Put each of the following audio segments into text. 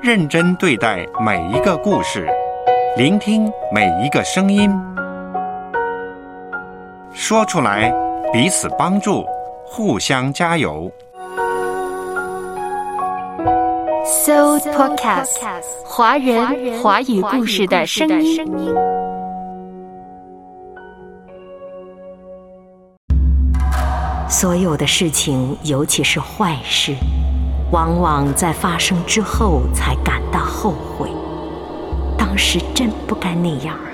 认真对待每一个故事，聆听每一个声音，说出来，彼此帮助，互相加油。So Podcast，华人华语故事的声音。所有的事情，尤其是坏事，往往在发生之后才感到后悔。当时真不该那样啊！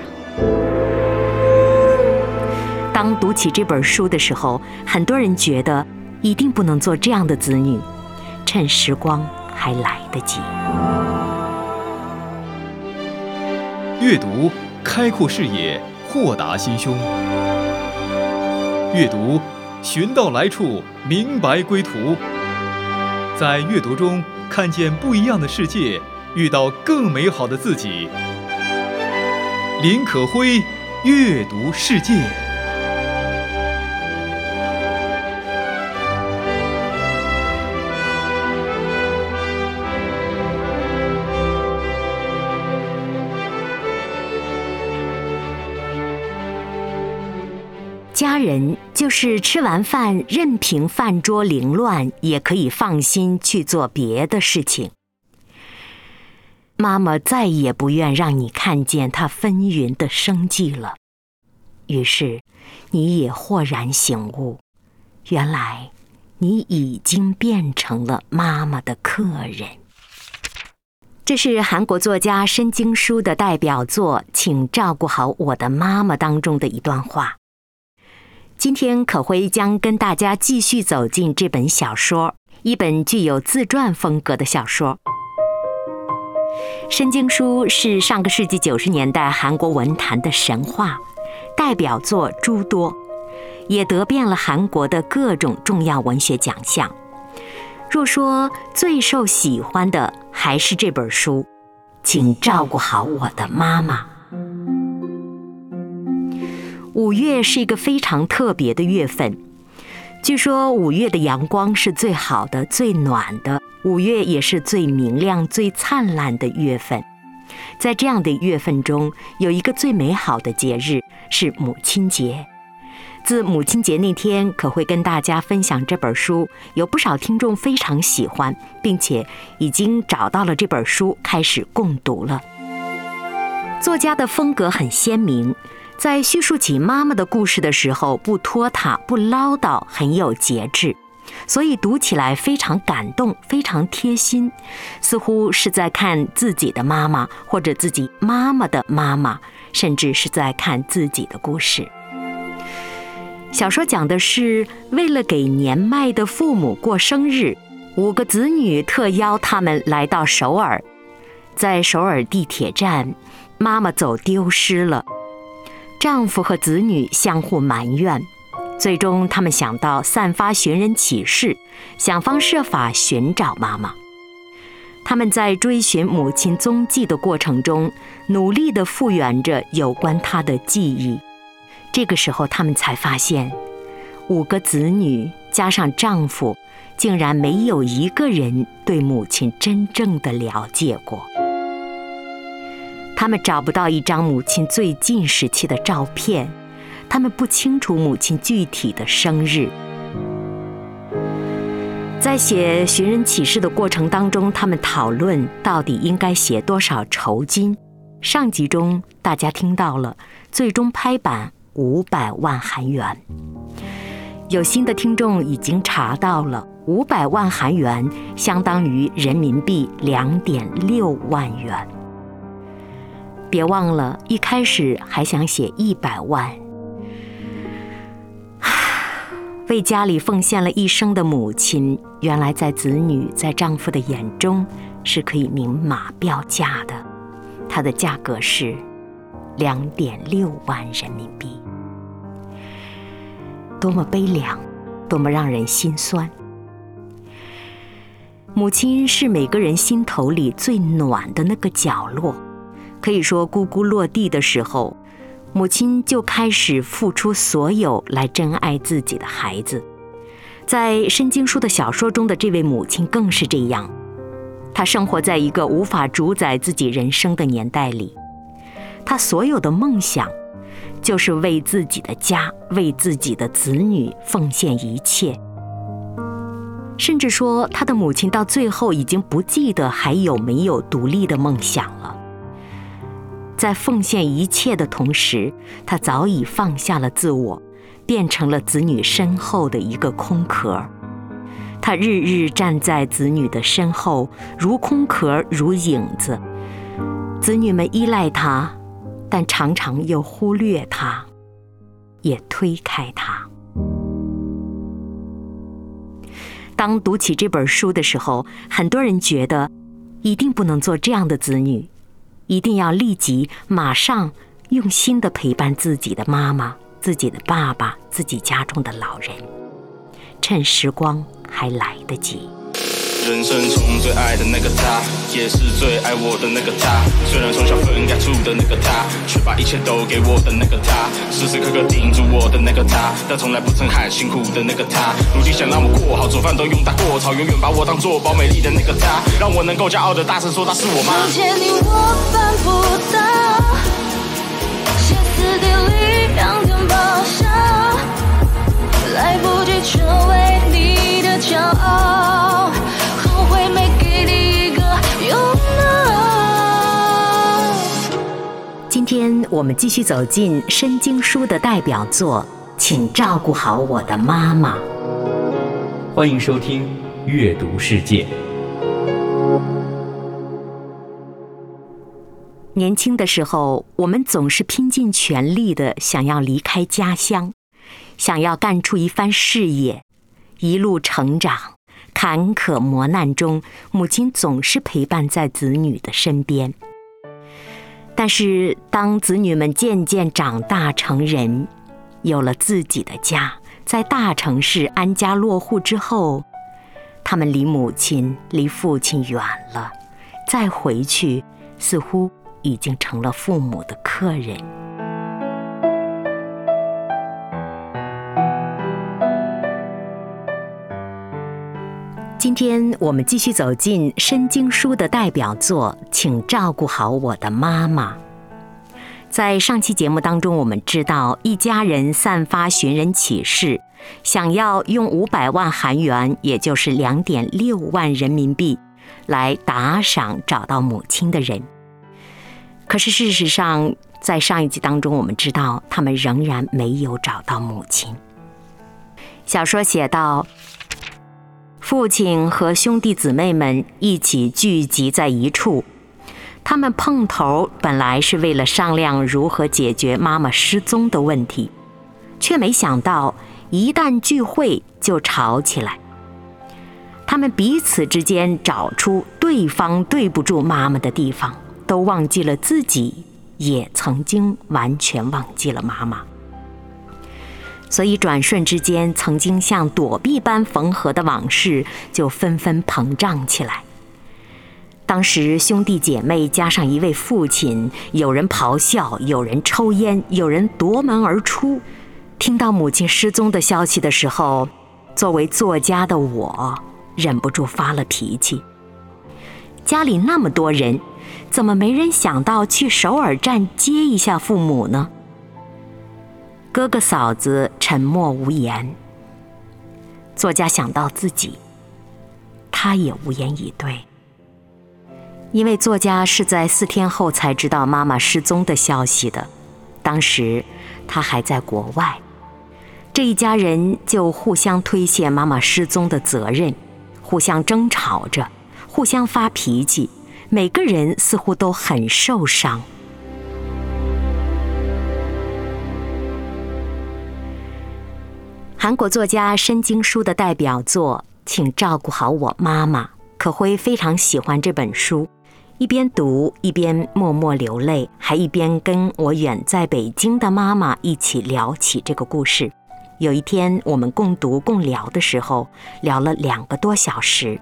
当读起这本书的时候，很多人觉得一定不能做这样的子女，趁时光还来得及。阅读开阔视野，豁达心胸。阅读。寻到来处，明白归途。在阅读中看见不一样的世界，遇到更美好的自己。林可辉，阅读世界。人就是吃完饭，任凭饭桌凌乱，也可以放心去做别的事情。妈妈再也不愿让你看见她纷纭的生计了，于是你也豁然醒悟，原来你已经变成了妈妈的客人。这是韩国作家申京书的代表作《请照顾好我的妈妈》当中的一段话。今天可辉将跟大家继续走进这本小说，一本具有自传风格的小说。申京书是上个世纪九十年代韩国文坛的神话，代表作诸多，也得遍了韩国的各种重要文学奖项。若说最受喜欢的，还是这本书，请照顾好我的妈妈。五月是一个非常特别的月份，据说五月的阳光是最好的、最暖的，五月也是最明亮、最灿烂的月份。在这样的月份中，有一个最美好的节日是母亲节。自母亲节那天，可会跟大家分享这本书，有不少听众非常喜欢，并且已经找到了这本书开始共读了。作家的风格很鲜明。在叙述起妈妈的故事的时候，不拖沓，不唠叨，很有节制，所以读起来非常感动，非常贴心，似乎是在看自己的妈妈，或者自己妈妈的妈妈，甚至是在看自己的故事。小说讲的是，为了给年迈的父母过生日，五个子女特邀他们来到首尔，在首尔地铁站，妈妈走丢失了。丈夫和子女相互埋怨，最终他们想到散发寻人启事，想方设法寻找妈妈。他们在追寻母亲踪迹的过程中，努力地复原着有关她的记忆。这个时候，他们才发现，五个子女加上丈夫，竟然没有一个人对母亲真正的了解过。他们找不到一张母亲最近时期的照片，他们不清楚母亲具体的生日。在写寻人启事的过程当中，他们讨论到底应该写多少酬金。上集中大家听到了，最终拍板五百万韩元。有新的听众已经查到了，五百万韩元相当于人民币两点六万元。别忘了，一开始还想写一百万。为家里奉献了一生的母亲，原来在子女、在丈夫的眼中是可以明码标价的。它的价格是两点六万人民币，多么悲凉，多么让人心酸。母亲是每个人心头里最暖的那个角落。可以说，咕咕落地的时候，母亲就开始付出所有来珍爱自己的孩子。在申京书的小说中的这位母亲更是这样。她生活在一个无法主宰自己人生的年代里，她所有的梦想就是为自己的家、为自己的子女奉献一切。甚至说，他的母亲到最后已经不记得还有没有独立的梦想了。在奉献一切的同时，他早已放下了自我，变成了子女身后的一个空壳。他日日站在子女的身后，如空壳，如影子。子女们依赖他，但常常又忽略他，也推开他。当读起这本书的时候，很多人觉得，一定不能做这样的子女，一定要立即、马上用心的陪伴自己的妈妈、自己的爸爸、自己家中的老人，趁时光还来得及。人生中最爱的那个他，也是最爱我的那个他。虽然从小分开住的那个他，却把一切都给我的那个他。时时刻刻盯住我的那个他，但从来不曾喊辛苦的那个他。努力想让我过好，做饭都用大锅炒，永远把我当做宝美丽的那个他。让我能够骄傲的大声说，她是我妈。遇见你我办不到，歇斯底里仰天咆哮，来不及成为你的骄傲。今天我们继续走进申经书的代表作，请照顾好我的妈妈。欢迎收听《阅读世界》。年轻的时候，我们总是拼尽全力的想要离开家乡，想要干出一番事业，一路成长。坎坷磨难中，母亲总是陪伴在子女的身边。但是，当子女们渐渐长大成人，有了自己的家，在大城市安家落户之后，他们离母亲、离父亲远了，再回去，似乎已经成了父母的客人。今天我们继续走进申经书的代表作，请照顾好我的妈妈。在上期节目当中，我们知道一家人散发寻人启事，想要用五百万韩元，也就是两点六万人民币，来打赏找到母亲的人。可是事实上，在上一集当中，我们知道他们仍然没有找到母亲。小说写道。父亲和兄弟姊妹们一起聚集在一处，他们碰头本来是为了商量如何解决妈妈失踪的问题，却没想到一旦聚会就吵起来。他们彼此之间找出对方对不住妈妈的地方，都忘记了自己也曾经完全忘记了妈妈。所以，转瞬之间，曾经像躲避般缝合的往事就纷纷膨胀起来。当时，兄弟姐妹加上一位父亲，有人咆哮，有人抽烟，有人夺门而出。听到母亲失踪的消息的时候，作为作家的我，忍不住发了脾气。家里那么多人，怎么没人想到去首尔站接一下父母呢？哥哥嫂子沉默无言。作家想到自己，他也无言以对。因为作家是在四天后才知道妈妈失踪的消息的，当时他还在国外。这一家人就互相推卸妈妈失踪的责任，互相争吵着，互相发脾气，每个人似乎都很受伤。韩国作家申京书的代表作，请照顾好我妈妈。可辉非常喜欢这本书，一边读一边默默流泪，还一边跟我远在北京的妈妈一起聊起这个故事。有一天，我们共读共聊的时候，聊了两个多小时。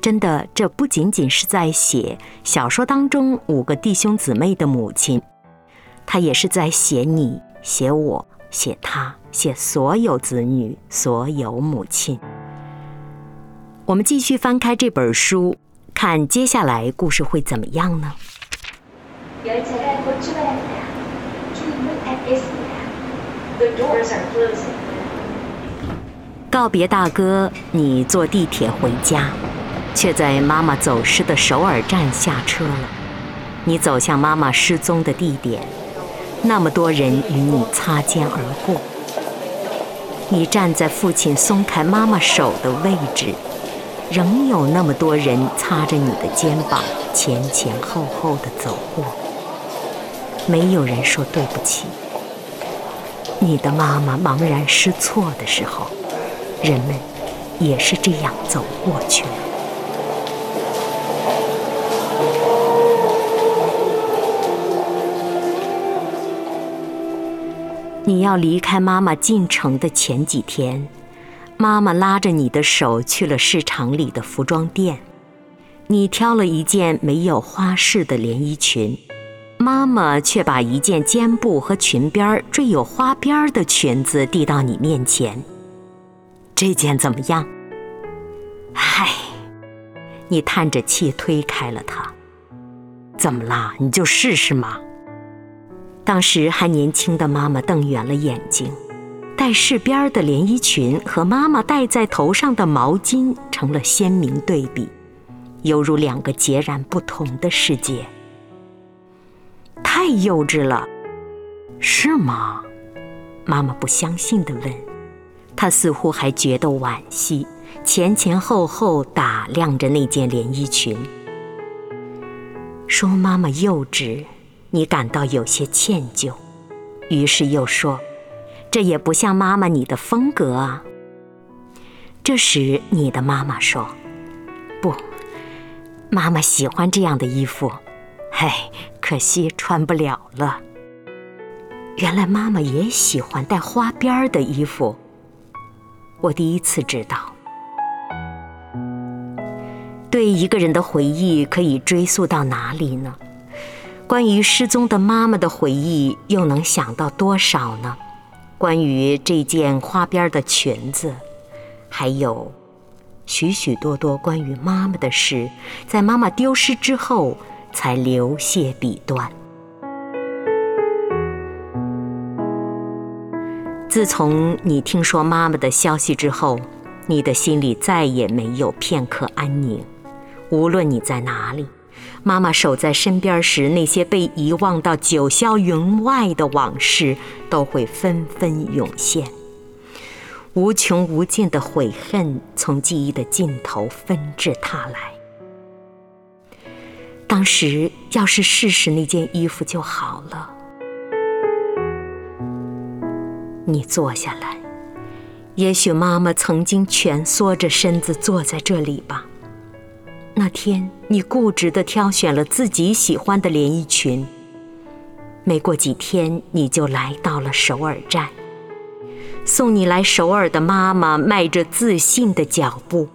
真的，这不仅仅是在写小说当中五个弟兄姊妹的母亲，他也是在写你，写我。写他写所有子女所有母亲。我们继续翻开这本书看接下来故事会怎么样呢？告别大哥你坐地铁回家却在妈妈走失的首尔站下车了。你走向妈妈失踪的地点那么多人与你擦肩而过。你站在父亲松开妈妈手的位置，仍有那么多人擦着你的肩膀，前前后后的走过。没有人说对不起。你的妈妈茫然失措的时候，人们也是这样走过去了。你要离开妈妈进城的前几天，妈妈拉着你的手去了市场里的服装店，你挑了一件没有花式的连衣裙，妈妈却把一件肩部和裙边缀有花边的裙子递到你面前。这件怎么样？唉，你叹着气推开了它。怎么啦？你就试试嘛。当时还年轻的妈妈瞪圆了眼睛，带饰边的连衣裙和妈妈戴在头上的毛巾成了鲜明对比，犹如两个截然不同的世界。太幼稚了，是吗？妈妈不相信地问。她似乎还觉得惋惜，前前后后打量着那件连衣裙，说：“妈妈幼稚。”你感到有些歉疚，于是又说：“这也不像妈妈你的风格啊。”这时，你的妈妈说：“不，妈妈喜欢这样的衣服，唉，可惜穿不了了。”原来妈妈也喜欢带花边儿的衣服。我第一次知道，对一个人的回忆可以追溯到哪里呢？关于失踪的妈妈的回忆，又能想到多少呢？关于这件花边的裙子，还有许许多多关于妈妈的事，在妈妈丢失之后才流泻笔端。自从你听说妈妈的消息之后，你的心里再也没有片刻安宁。无论你在哪里。妈妈守在身边时，那些被遗忘到九霄云外的往事都会纷纷涌现，无穷无尽的悔恨从记忆的尽头纷至沓来。当时要是试试那件衣服就好了。你坐下来，也许妈妈曾经蜷缩着身子坐在这里吧。那天，你固执地挑选了自己喜欢的连衣裙。没过几天，你就来到了首尔站。送你来首尔的妈妈迈着自信的脚步，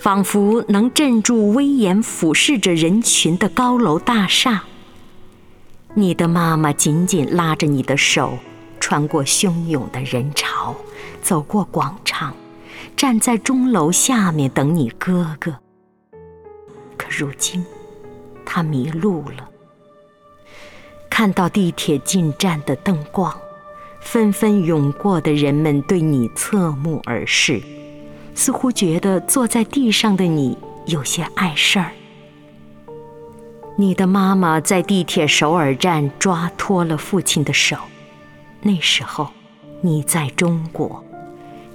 仿佛能镇住威严俯视着人群的高楼大厦。你的妈妈紧紧拉着你的手，穿过汹涌的人潮，走过广场，站在钟楼下面等你哥哥。可如今，他迷路了。看到地铁进站的灯光，纷纷涌过的人们对你侧目而视，似乎觉得坐在地上的你有些碍事儿。你的妈妈在地铁首尔站抓脱了父亲的手，那时候，你在中国，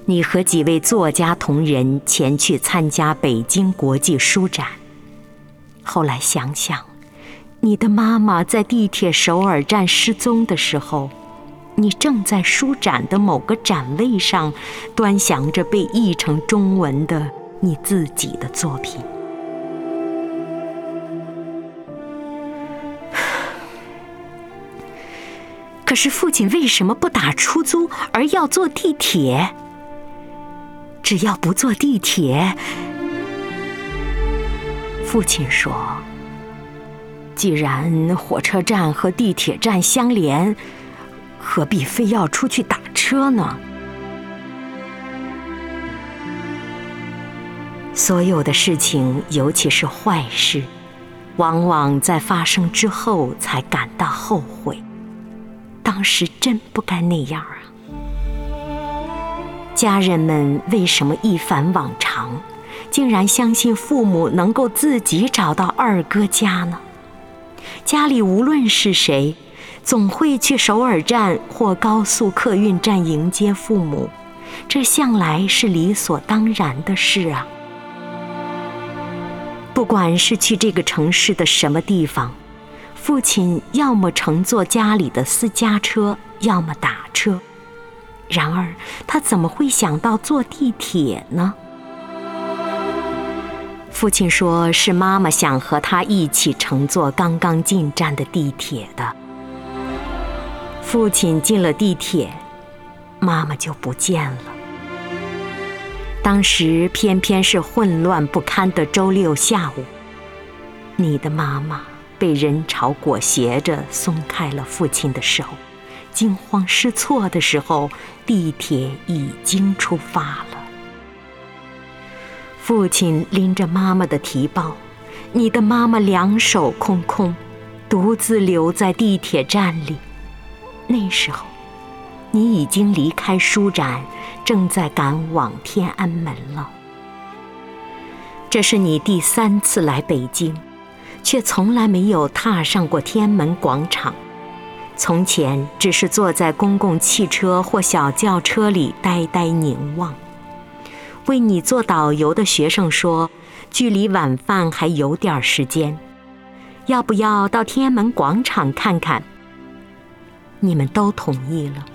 你和几位作家同仁前去参加北京国际书展。后来想想，你的妈妈在地铁首尔站失踪的时候，你正在书展的某个展位上，端详着被译成中文的你自己的作品。可是父亲为什么不打出租，而要坐地铁？只要不坐地铁，父亲说：“既然火车站和地铁站相连，何必非要出去打车呢？”所有的事情，尤其是坏事，往往在发生之后才感到后悔。当时真不该那样啊！家人们为什么一反往常，竟然相信父母能够自己找到二哥家呢？家里无论是谁，总会去首尔站或高速客运站迎接父母，这向来是理所当然的事啊。不管是去这个城市的什么地方，父亲要么乘坐家里的私家车，要么打车。然而，他怎么会想到坐地铁呢？父亲说是妈妈想和他一起乘坐刚刚进站的地铁的。父亲进了地铁，妈妈就不见了。当时偏偏是混乱不堪的周六下午，你的妈妈被人潮裹挟着松开了父亲的手。惊慌失措的时候，地铁已经出发了。父亲拎着妈妈的提包，你的妈妈两手空空，独自留在地铁站里。那时候，你已经离开书展，正在赶往天安门了。这是你第三次来北京，却从来没有踏上过天安门广场。从前只是坐在公共汽车或小轿车里呆呆凝望。为你做导游的学生说：“距离晚饭还有点时间，要不要到天安门广场看看？”你们都同意了。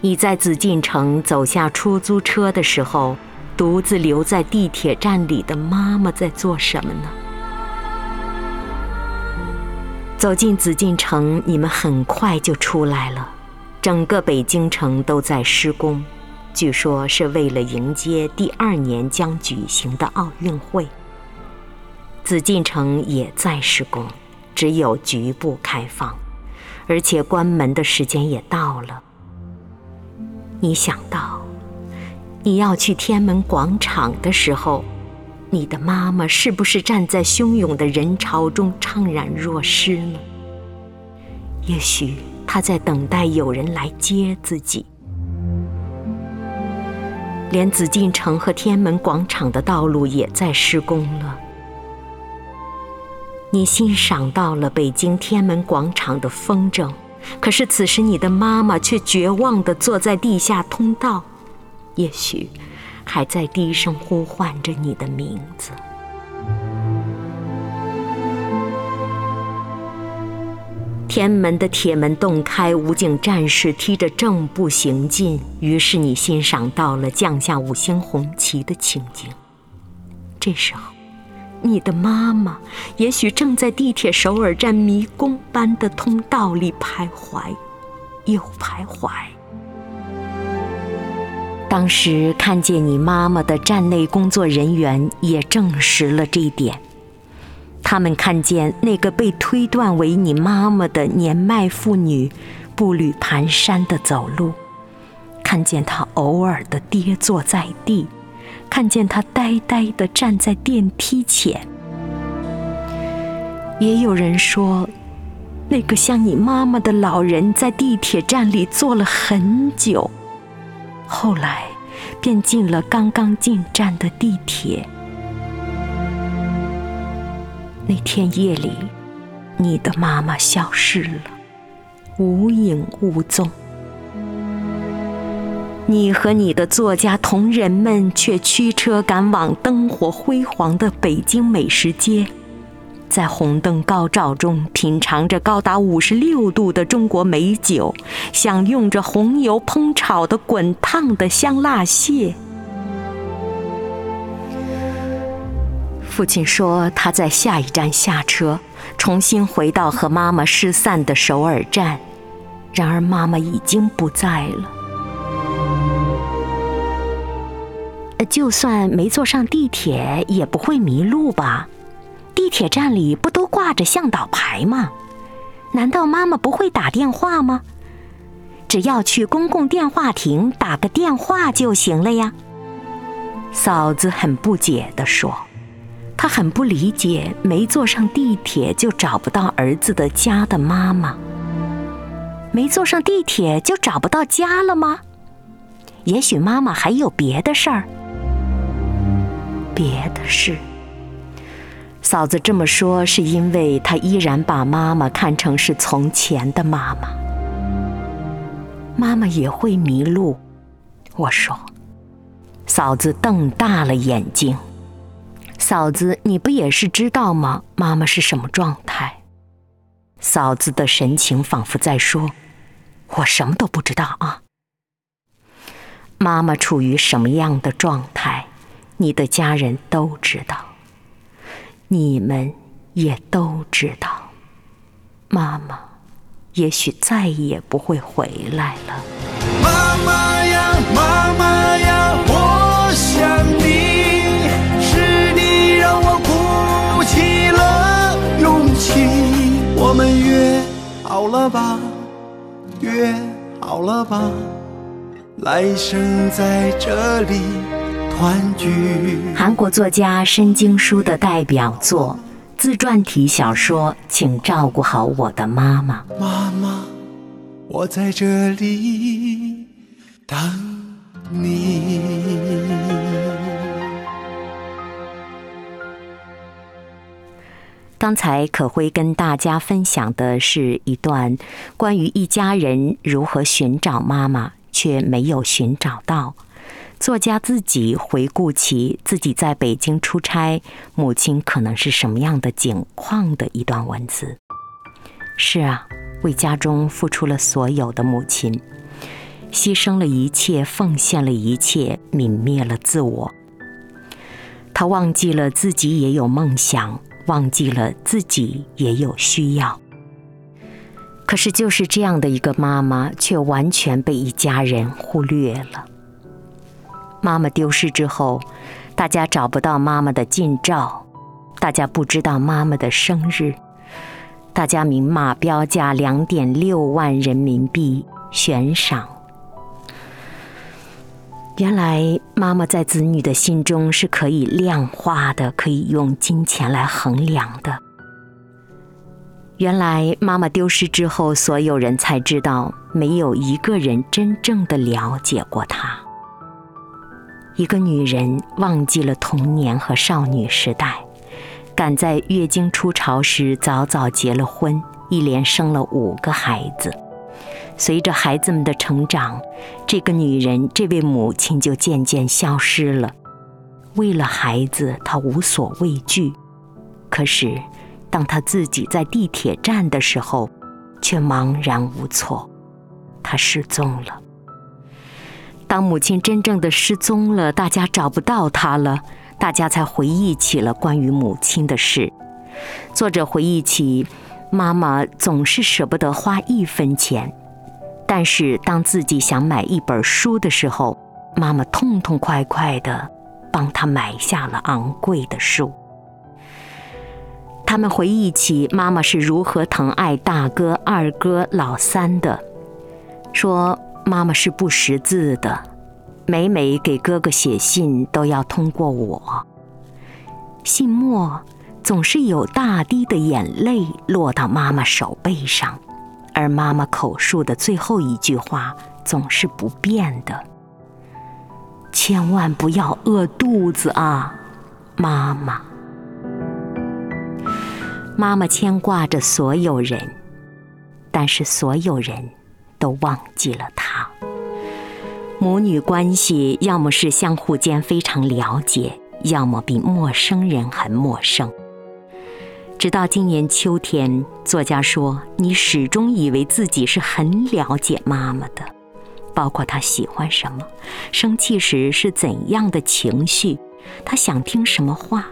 你在紫禁城走下出租车的时候，独自留在地铁站里的妈妈在做什么呢？走进紫禁城，你们很快就出来了。整个北京城都在施工，据说是为了迎接第二年将举行的奥运会。紫禁城也在施工，只有局部开放，而且关门的时间也到了。你想到你要去天安门广场的时候。你的妈妈是不是站在汹涌的人潮中怅然若失呢？也许她在等待有人来接自己。连紫禁城和天安门广场的道路也在施工了。你欣赏到了北京天安门广场的风筝，可是此时你的妈妈却绝望地坐在地下通道。也许。还在低声呼唤着你的名字。天门的铁门洞开，武警战士踢着正步行进。于是你欣赏到了降下五星红旗的情景。这时候，你的妈妈也许正在地铁首尔站迷宫般的通道里徘徊，又徘徊。当时看见你妈妈的站内工作人员也证实了这一点。他们看见那个被推断为你妈妈的年迈妇女步履蹒跚的走路，看见她偶尔的跌坐在地，看见她呆呆的站在电梯前。也有人说，那个像你妈妈的老人在地铁站里坐了很久。后来，便进了刚刚进站的地铁。那天夜里，你的妈妈消失了，无影无踪。你和你的作家同仁们却驱车赶往灯火辉煌的北京美食街。在红灯高照中，品尝着高达五十六度的中国美酒，享用着红油烹炒的滚烫的香辣蟹。父亲说他在下一站下车，重新回到和妈妈失散的首尔站，然而妈妈已经不在了。就算没坐上地铁，也不会迷路吧？地铁站里不都挂着向导牌吗？难道妈妈不会打电话吗？只要去公共电话亭打个电话就行了呀。嫂子很不解地说：“她很不理解，没坐上地铁就找不到儿子的家的妈妈。没坐上地铁就找不到家了吗？也许妈妈还有别的事儿。别的事。”嫂子这么说，是因为她依然把妈妈看成是从前的妈妈。妈妈也会迷路，我说。嫂子瞪大了眼睛。嫂子，你不也是知道吗？妈妈是什么状态？嫂子的神情仿佛在说：“我什么都不知道啊。”妈妈处于什么样的状态，你的家人都知道。你们也都知道，妈妈也许再也不会回来了。妈妈，我们约好了吧，约好了吧，来生在这里团聚。韩国作家申京书的代表作自传体小说《请照顾好我的妈妈》。妈妈，我在这里等你。刚才可辉跟大家分享的是一段关于一家人如何寻找妈妈，却没有寻找到。作家自己回顾起自己在北京出差，母亲可能是什么样的境况的一段文字。是啊，为家中付出了所有的母亲，牺牲了一切，奉献了一切，泯灭了自我。他忘记了自己也有梦想，忘记了自己也有需要。可是，就是这样的一个妈妈，却完全被一家人忽略了。妈妈丢失之后，大家找不到妈妈的近照，大家不知道妈妈的生日，大家明码标价两点六万人民币悬赏。原来妈妈在子女的心中是可以量化的，可以用金钱来衡量的。原来妈妈丢失之后，所有人才知道，没有一个人真正的了解过她。一个女人忘记了童年和少女时代，赶在月经初潮时早早结了婚，一连生了五个孩子。随着孩子们的成长，这个女人，这位母亲就渐渐消失了。为了孩子，她无所畏惧。可是，当她自己在地铁站的时候，却茫然无措。她失踪了。当母亲真正的失踪了，大家找不到她了，大家才回忆起了关于母亲的事。作者回忆起，妈妈总是舍不得花一分钱，但是当自己想买一本书的时候，妈妈痛痛快快地帮他买下了昂贵的书。他们回忆起妈妈是如何疼爱大哥、二哥、老三的，说。妈妈是不识字的，每每给哥哥写信都要通过我。信末总是有大滴的眼泪落到妈妈手背上，而妈妈口述的最后一句话总是不变的：“千万不要饿肚子啊，妈妈。”妈妈牵挂着所有人，但是所有人。都忘记了她。母女关系要么是相互间非常了解，要么比陌生人很陌生。直到今年秋天，作家说：“你始终以为自己是很了解妈妈的，包括她喜欢什么，生气时是怎样的情绪，她想听什么话。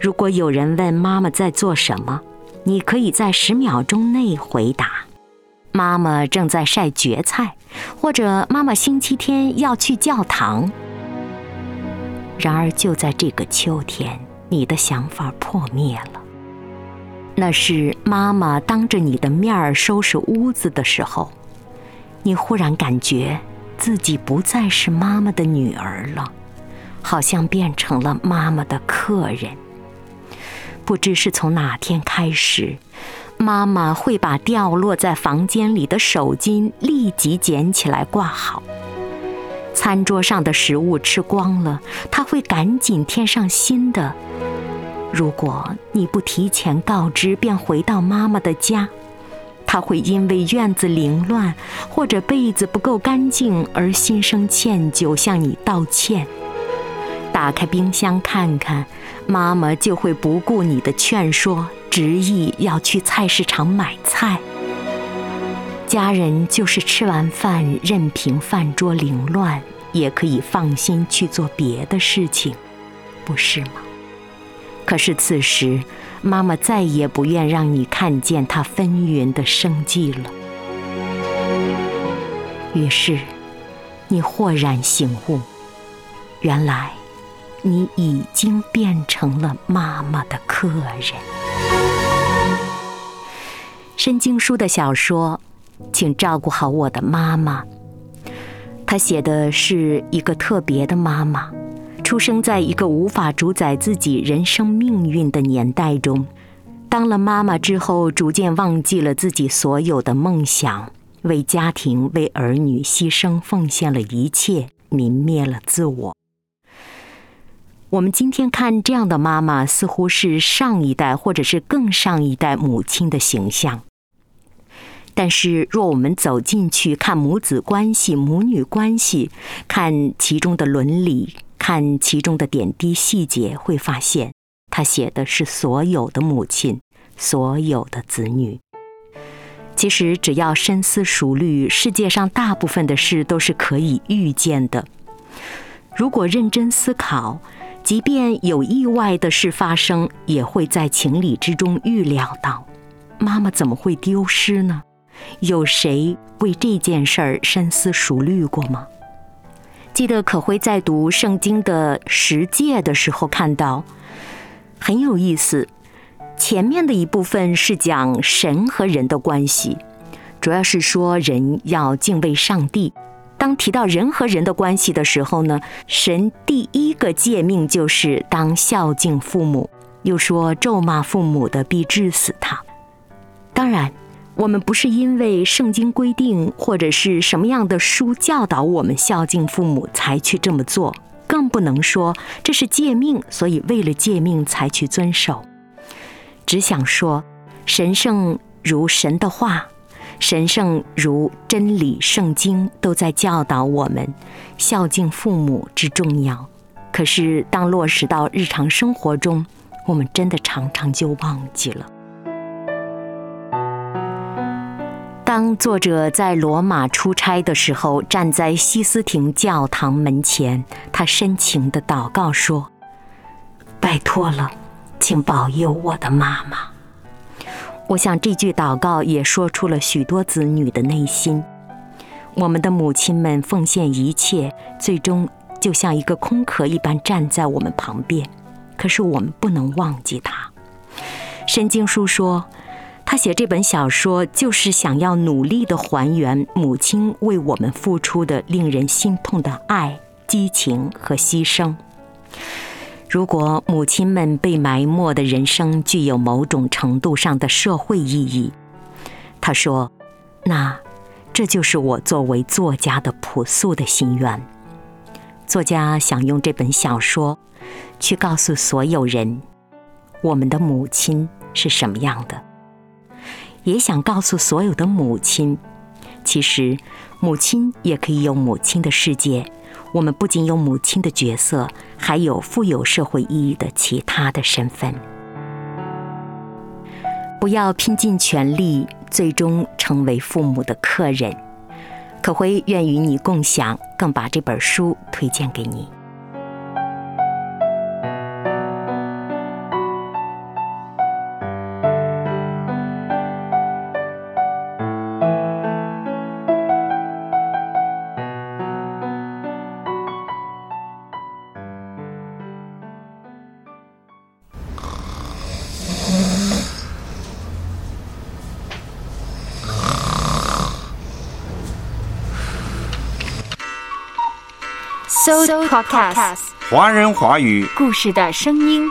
如果有人问妈妈在做什么，你可以在十秒钟内回答。”妈妈正在晒蕨菜，或者妈妈星期天要去教堂。然而，就在这个秋天，你的想法破灭了。那是妈妈当着你的面儿收拾屋子的时候，你忽然感觉自己不再是妈妈的女儿了，好像变成了妈妈的客人。不知是从哪天开始，妈妈会把掉落在房间里的手巾立即捡起来挂好。餐桌上的食物吃光了，她会赶紧添上新的。如果你不提前告知，便回到妈妈的家，她会因为院子凌乱或者被子不够干净而心生歉疚，向你道歉。打开冰箱看看，妈妈就会不顾你的劝说，执意要去菜市场买菜。家人就是吃完饭，任凭饭桌凌乱，也可以放心去做别的事情，不是吗？可是此时，妈妈再也不愿让你看见她纷纭的生计了。于是，你豁然醒悟，原来。你已经变成了妈妈的客人。申经书的小说，请照顾好我的妈妈。他写的是一个特别的妈妈，出生在一个无法主宰自己人生命运的年代中，当了妈妈之后，逐渐忘记了自己所有的梦想，为家庭、为儿女牺牲奉献了一切，泯灭了自我。我们今天看这样的妈妈，似乎是上一代或者是更上一代母亲的形象。但是，若我们走进去看母子关系、母女关系，看其中的伦理，看其中的点滴细节，会发现，他写的是所有的母亲，所有的子女。其实，只要深思熟虑，世界上大部分的事都是可以预见的。如果认真思考。即便有意外的事发生，也会在情理之中预料到。妈妈怎么会丢失呢？有谁为这件事儿深思熟虑过吗？记得可辉在读圣经的十诫的时候看到，很有意思。前面的一部分是讲神和人的关系，主要是说人要敬畏上帝。当提到人和人的关系的时候呢，神第一个诫命就是当孝敬父母，又说咒骂父母的必治死他。当然，我们不是因为圣经规定或者是什么样的书教导我们孝敬父母才去这么做，更不能说这是诫命，所以为了诫命才去遵守。只想说，神圣如神的话。神圣如真理，圣经都在教导我们孝敬父母之重要。可是，当落实到日常生活中，我们真的常常就忘记了。当作者在罗马出差的时候，站在西斯廷教堂门前，他深情的祷告说：“拜托了，请保佑我的妈妈。”我想这句祷告也说出了许多子女的内心。我们的母亲们奉献一切，最终就像一个空壳一般站在我们旁边。可是我们不能忘记她。申经书说，他写这本小说就是想要努力的还原母亲为我们付出的令人心痛的爱、激情和牺牲。如果母亲们被埋没的人生具有某种程度上的社会意义，他说：“那这就是我作为作家的朴素的心愿。作家想用这本小说，去告诉所有人，我们的母亲是什么样的，也想告诉所有的母亲，其实母亲也可以有母亲的世界。”我们不仅有母亲的角色，还有富有社会意义的其他的身份。不要拼尽全力，最终成为父母的客人。可辉愿与你共享，更把这本书推荐给你。So Podcast。华人华语。故事的声音。